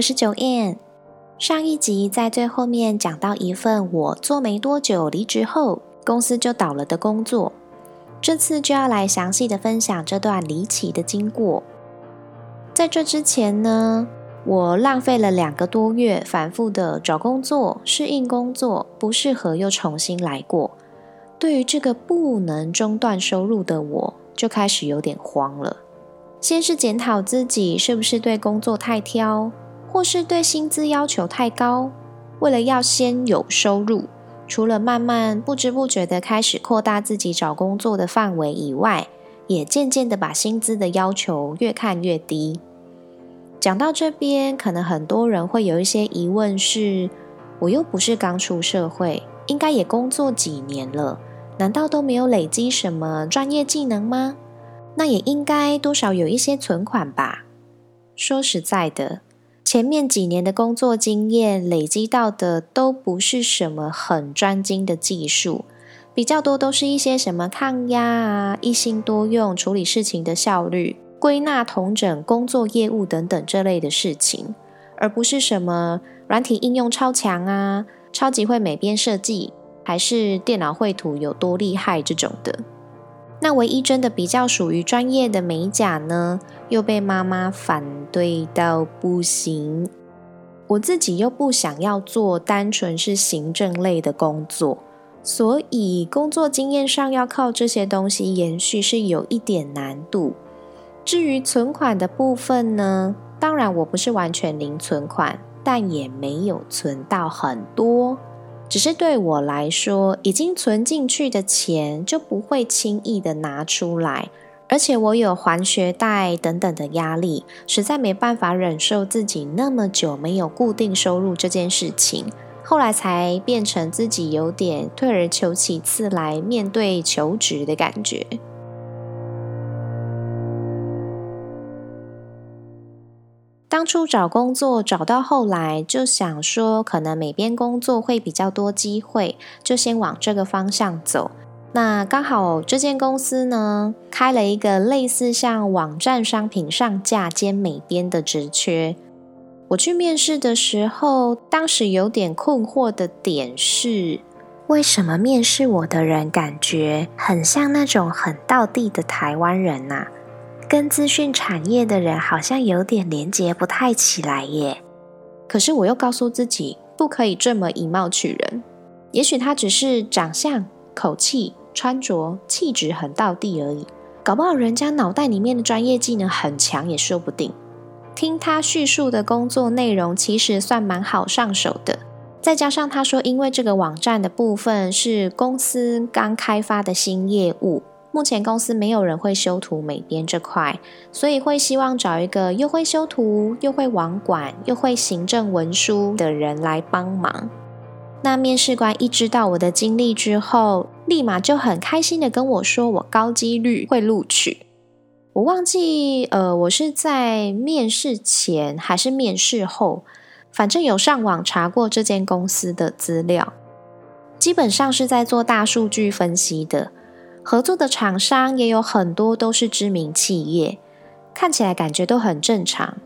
我是九燕。上一集在最后面讲到一份我做没多久离职后公司就倒了的工作，这次就要来详细的分享这段离奇的经过。在这之前呢，我浪费了两个多月，反复的找工作、适应工作，不适合又重新来过。对于这个不能中断收入的我，就开始有点慌了。先是检讨自己是不是对工作太挑，或是对薪资要求太高。为了要先有收入，除了慢慢不知不觉的开始扩大自己找工作的范围以外，也渐渐的把薪资的要求越看越低。讲到这边，可能很多人会有一些疑问：是，我又不是刚出社会，应该也工作几年了，难道都没有累积什么专业技能吗？那也应该多少有一些存款吧。说实在的，前面几年的工作经验累积到的都不是什么很专精的技术，比较多都是一些什么抗压啊、一心多用、处理事情的效率、归纳统整工作业务等等这类的事情，而不是什么软体应用超强啊、超级会美编设计，还是电脑绘图有多厉害这种的。那唯一真的比较属于专业的美甲呢，又被妈妈反对到不行。我自己又不想要做单纯是行政类的工作，所以工作经验上要靠这些东西延续是有一点难度。至于存款的部分呢，当然我不是完全零存款，但也没有存到很多。只是对我来说，已经存进去的钱就不会轻易的拿出来，而且我有还学贷等等的压力，实在没办法忍受自己那么久没有固定收入这件事情。后来才变成自己有点退而求其次来面对求职的感觉。当初找工作找到后来，就想说可能每边工作会比较多机会，就先往这个方向走。那刚好这间公司呢，开了一个类似像网站商品上架兼美编的职缺。我去面试的时候，当时有点困惑的点是，为什么面试我的人感觉很像那种很道地的台湾人呐？跟资讯产业的人好像有点连接不太起来耶，可是我又告诉自己不可以这么以貌取人。也许他只是长相、口气、穿着、气质很到地而已，搞不好人家脑袋里面的专业技能很强也说不定。听他叙述的工作内容其实算蛮好上手的，再加上他说因为这个网站的部分是公司刚开发的新业务。目前公司没有人会修图美编这块，所以会希望找一个又会修图、又会网管、又会行政文书的人来帮忙。那面试官一知道我的经历之后，立马就很开心的跟我说，我高几率会录取。我忘记，呃，我是在面试前还是面试后，反正有上网查过这间公司的资料，基本上是在做大数据分析的。合作的厂商也有很多都是知名企业，看起来感觉都很正常。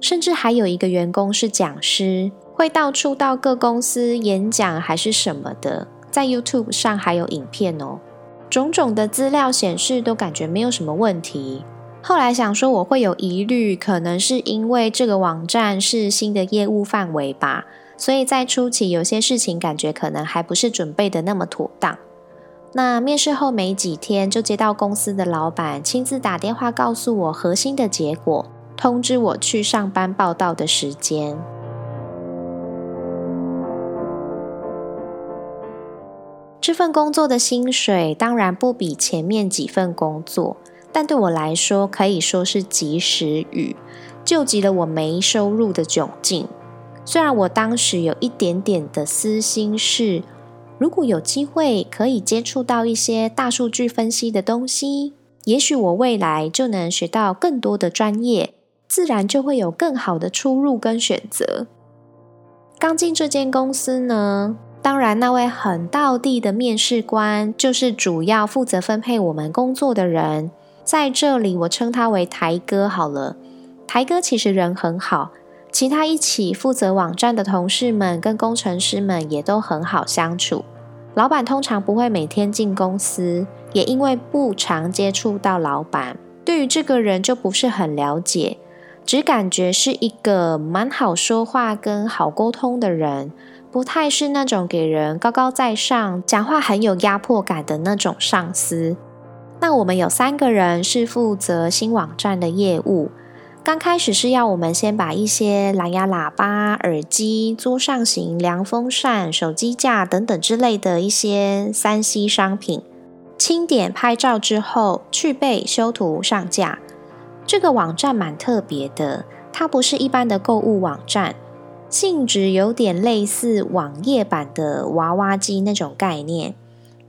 甚至还有一个员工是讲师，会到处到各公司演讲还是什么的，在 YouTube 上还有影片哦。种种的资料显示都感觉没有什么问题。后来想说我会有疑虑，可能是因为这个网站是新的业务范围吧，所以在初期有些事情感觉可能还不是准备的那么妥当。那面试后没几天，就接到公司的老板亲自打电话告诉我核心的结果，通知我去上班报道的时间。这份工作的薪水当然不比前面几份工作，但对我来说可以说是及时雨，救急了我没收入的窘境。虽然我当时有一点点的私心是，如果有机会可以接触到一些大数据分析的东西，也许我未来就能学到更多的专业，自然就会有更好的出入跟选择。刚进这间公司呢，当然那位很道地的面试官就是主要负责分配我们工作的人，在这里我称他为台哥好了。台哥其实人很好。其他一起负责网站的同事们跟工程师们也都很好相处。老板通常不会每天进公司，也因为不常接触到老板，对于这个人就不是很了解，只感觉是一个蛮好说话跟好沟通的人，不太是那种给人高高在上、讲话很有压迫感的那种上司。那我们有三个人是负责新网站的业务。刚开始是要我们先把一些蓝牙喇叭、耳机、桌上型凉风扇、手机架等等之类的一些三 C 商品清点、拍照之后去背、修图、上架。这个网站蛮特别的，它不是一般的购物网站，性质有点类似网页版的娃娃机那种概念。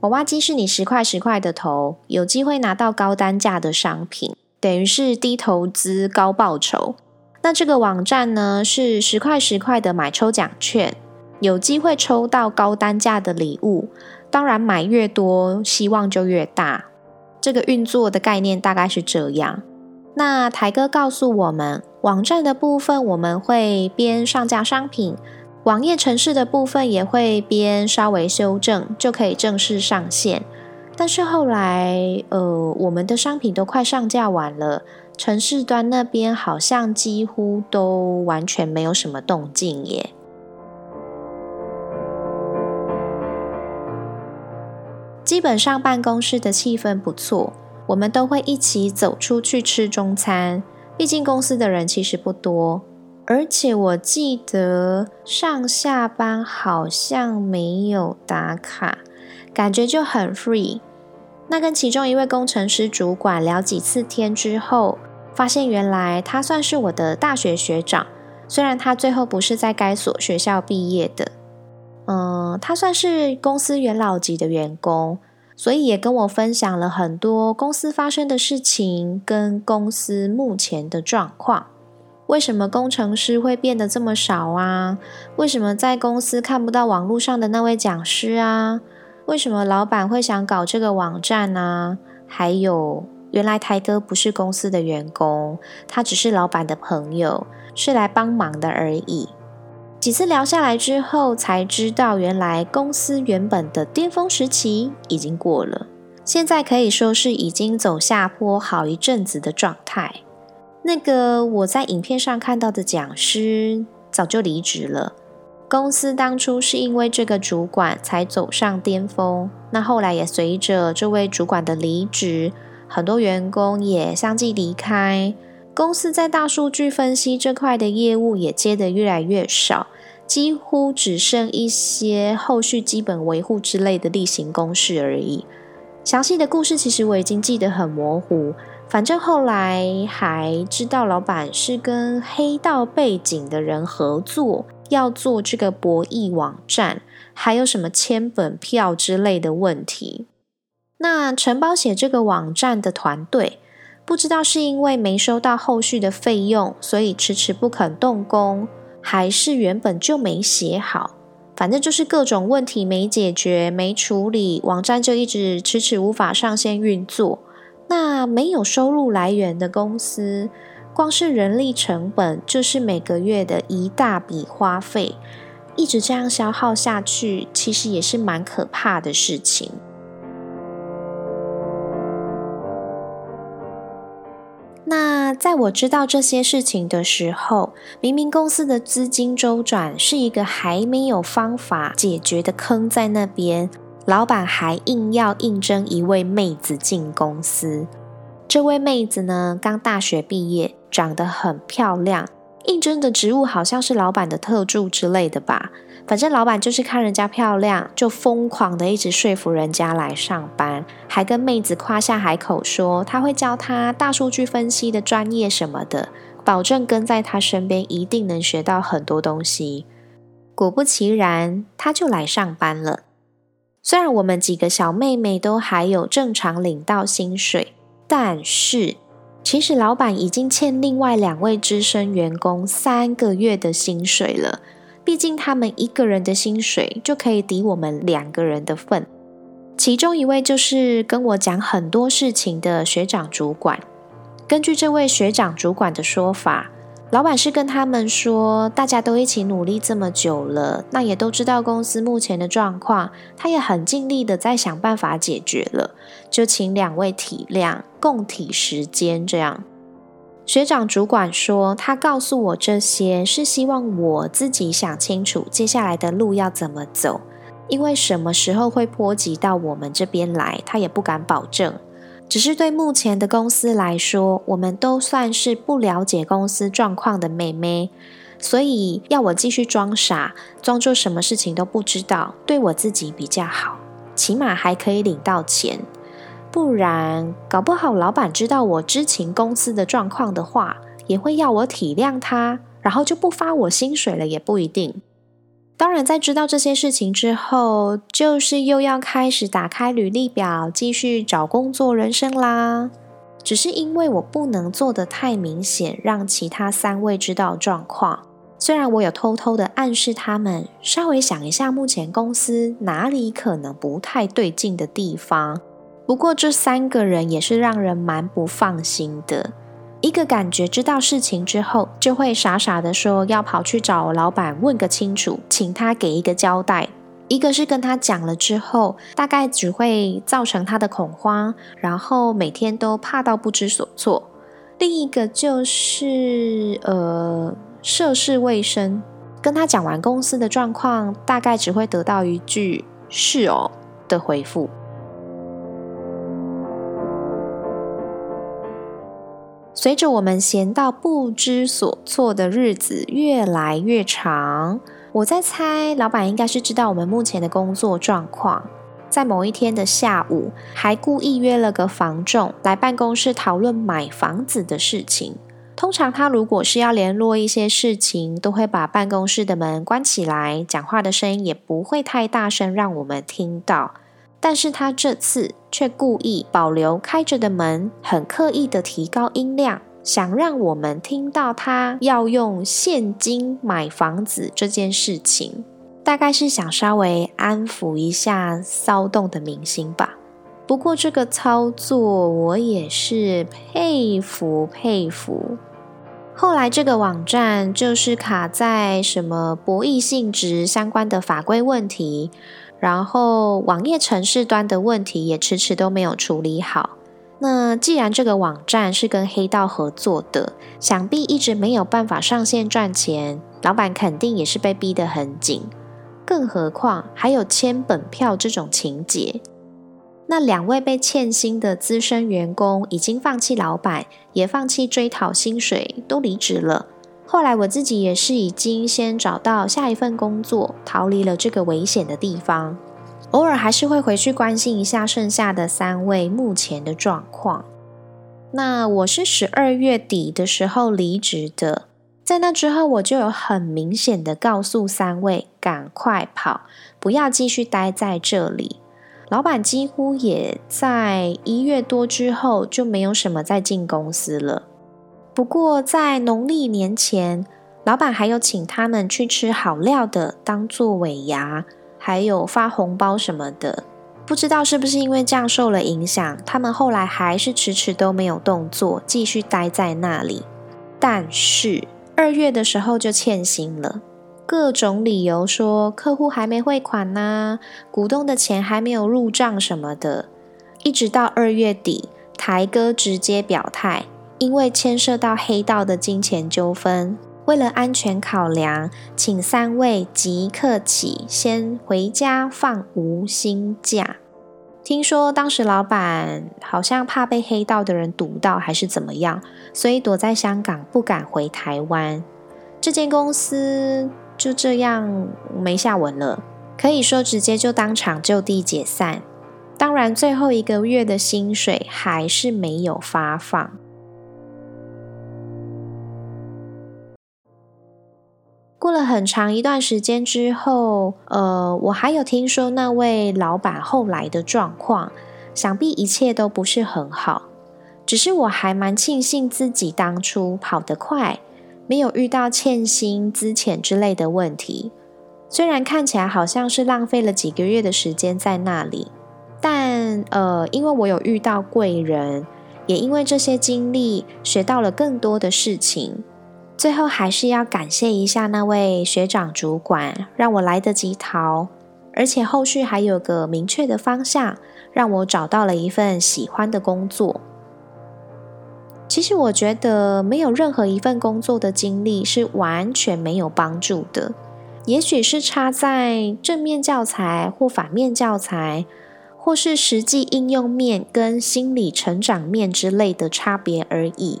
娃娃机是你十块十块的投，有机会拿到高单价的商品。等于是低投资高报酬。那这个网站呢，是十块十块的买抽奖券，有机会抽到高单价的礼物。当然买越多，希望就越大。这个运作的概念大概是这样。那台哥告诉我们，网站的部分我们会边上架商品，网页城市的部分也会边稍微修正，就可以正式上线。但是后来，呃，我们的商品都快上架完了，城市端那边好像几乎都完全没有什么动静耶。基本上办公室的气氛不错，我们都会一起走出去吃中餐。毕竟公司的人其实不多，而且我记得上下班好像没有打卡。感觉就很 free。那跟其中一位工程师主管聊几次天之后，发现原来他算是我的大学学长。虽然他最后不是在该所学校毕业的，嗯，他算是公司元老级的员工，所以也跟我分享了很多公司发生的事情跟公司目前的状况。为什么工程师会变得这么少啊？为什么在公司看不到网络上的那位讲师啊？为什么老板会想搞这个网站呢？还有，原来台哥不是公司的员工，他只是老板的朋友，是来帮忙的而已。几次聊下来之后，才知道原来公司原本的巅峰时期已经过了，现在可以说是已经走下坡好一阵子的状态。那个我在影片上看到的讲师，早就离职了。公司当初是因为这个主管才走上巅峰，那后来也随着这位主管的离职，很多员工也相继离开。公司在大数据分析这块的业务也接得越来越少，几乎只剩一些后续基本维护之类的例行公事而已。详细的故事其实我已经记得很模糊，反正后来还知道老板是跟黑道背景的人合作。要做这个博弈网站，还有什么签本票之类的问题？那承包写这个网站的团队，不知道是因为没收到后续的费用，所以迟迟不肯动工，还是原本就没写好？反正就是各种问题没解决、没处理，网站就一直迟迟无法上线运作。那没有收入来源的公司。光是人力成本就是每个月的一大笔花费，一直这样消耗下去，其实也是蛮可怕的事情。那在我知道这些事情的时候，明明公司的资金周转是一个还没有方法解决的坑在那边，老板还硬要应征一位妹子进公司。这位妹子呢，刚大学毕业。长得很漂亮，应征的职务好像是老板的特助之类的吧。反正老板就是看人家漂亮，就疯狂的一直说服人家来上班，还跟妹子夸下海口说他会教他大数据分析的专业什么的，保证跟在他身边一定能学到很多东西。果不其然，他就来上班了。虽然我们几个小妹妹都还有正常领到薪水，但是其实老板已经欠另外两位资深员工三个月的薪水了。毕竟他们一个人的薪水就可以抵我们两个人的份。其中一位就是跟我讲很多事情的学长主管。根据这位学长主管的说法，老板是跟他们说，大家都一起努力这么久了，那也都知道公司目前的状况，他也很尽力的在想办法解决了，就请两位体谅，共体时间这样。学长主管说，他告诉我这些是希望我自己想清楚接下来的路要怎么走，因为什么时候会波及到我们这边来，他也不敢保证。只是对目前的公司来说，我们都算是不了解公司状况的妹妹，所以要我继续装傻，装作什么事情都不知道，对我自己比较好，起码还可以领到钱。不然，搞不好老板知道我知情公司的状况的话，也会要我体谅他，然后就不发我薪水了，也不一定。当然，在知道这些事情之后，就是又要开始打开履历表，继续找工作人生啦。只是因为我不能做的太明显，让其他三位知道状况。虽然我有偷偷的暗示他们，稍微想一下目前公司哪里可能不太对劲的地方。不过这三个人也是让人蛮不放心的。一个感觉知道事情之后，就会傻傻的说要跑去找老板问个清楚，请他给一个交代；一个是跟他讲了之后，大概只会造成他的恐慌，然后每天都怕到不知所措；另一个就是呃涉世未深，跟他讲完公司的状况，大概只会得到一句“是哦”的回复。随着我们闲到不知所措的日子越来越长，我在猜，老板应该是知道我们目前的工作状况，在某一天的下午，还故意约了个房仲来办公室讨论买房子的事情。通常他如果是要联络一些事情，都会把办公室的门关起来，讲话的声音也不会太大声，让我们听到。但是他这次却故意保留开着的门，很刻意的提高音量，想让我们听到他要用现金买房子这件事情，大概是想稍微安抚一下骚动的明星吧。不过这个操作我也是佩服佩服。后来这个网站就是卡在什么博弈性质相关的法规问题。然后网页程式端的问题也迟迟都没有处理好。那既然这个网站是跟黑道合作的，想必一直没有办法上线赚钱，老板肯定也是被逼得很紧。更何况还有签本票这种情节。那两位被欠薪的资深员工已经放弃老板，也放弃追讨薪水，都离职了。后来我自己也是已经先找到下一份工作，逃离了这个危险的地方。偶尔还是会回去关心一下剩下的三位目前的状况。那我是十二月底的时候离职的，在那之后我就有很明显的告诉三位赶快跑，不要继续待在这里。老板几乎也在一月多之后就没有什么再进公司了。不过，在农历年前，老板还有请他们去吃好料的，当做尾牙，还有发红包什么的。不知道是不是因为这样受了影响，他们后来还是迟迟都没有动作，继续待在那里。但是二月的时候就欠薪了，各种理由说客户还没汇款呐，股东的钱还没有入账什么的。一直到二月底，台哥直接表态。因为牵涉到黑道的金钱纠纷，为了安全考量，请三位即刻起先回家放无薪假。听说当时老板好像怕被黑道的人堵到，还是怎么样，所以躲在香港不敢回台湾。这间公司就这样没下文了，可以说直接就当场就地解散。当然，最后一个月的薪水还是没有发放。过了很长一段时间之后，呃，我还有听说那位老板后来的状况，想必一切都不是很好。只是我还蛮庆幸自己当初跑得快，没有遇到欠薪、资遣之类的问题。虽然看起来好像是浪费了几个月的时间在那里，但呃，因为我有遇到贵人，也因为这些经历学到了更多的事情。最后还是要感谢一下那位学长主管，让我来得及逃，而且后续还有个明确的方向，让我找到了一份喜欢的工作。其实我觉得没有任何一份工作的经历是完全没有帮助的，也许是差在正面教材或反面教材，或是实际应用面跟心理成长面之类的差别而已。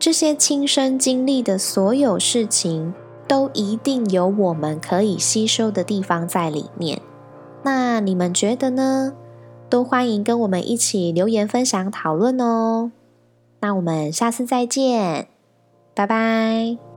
这些亲身经历的所有事情，都一定有我们可以吸收的地方在里面。那你们觉得呢？都欢迎跟我们一起留言分享讨论哦。那我们下次再见，拜拜。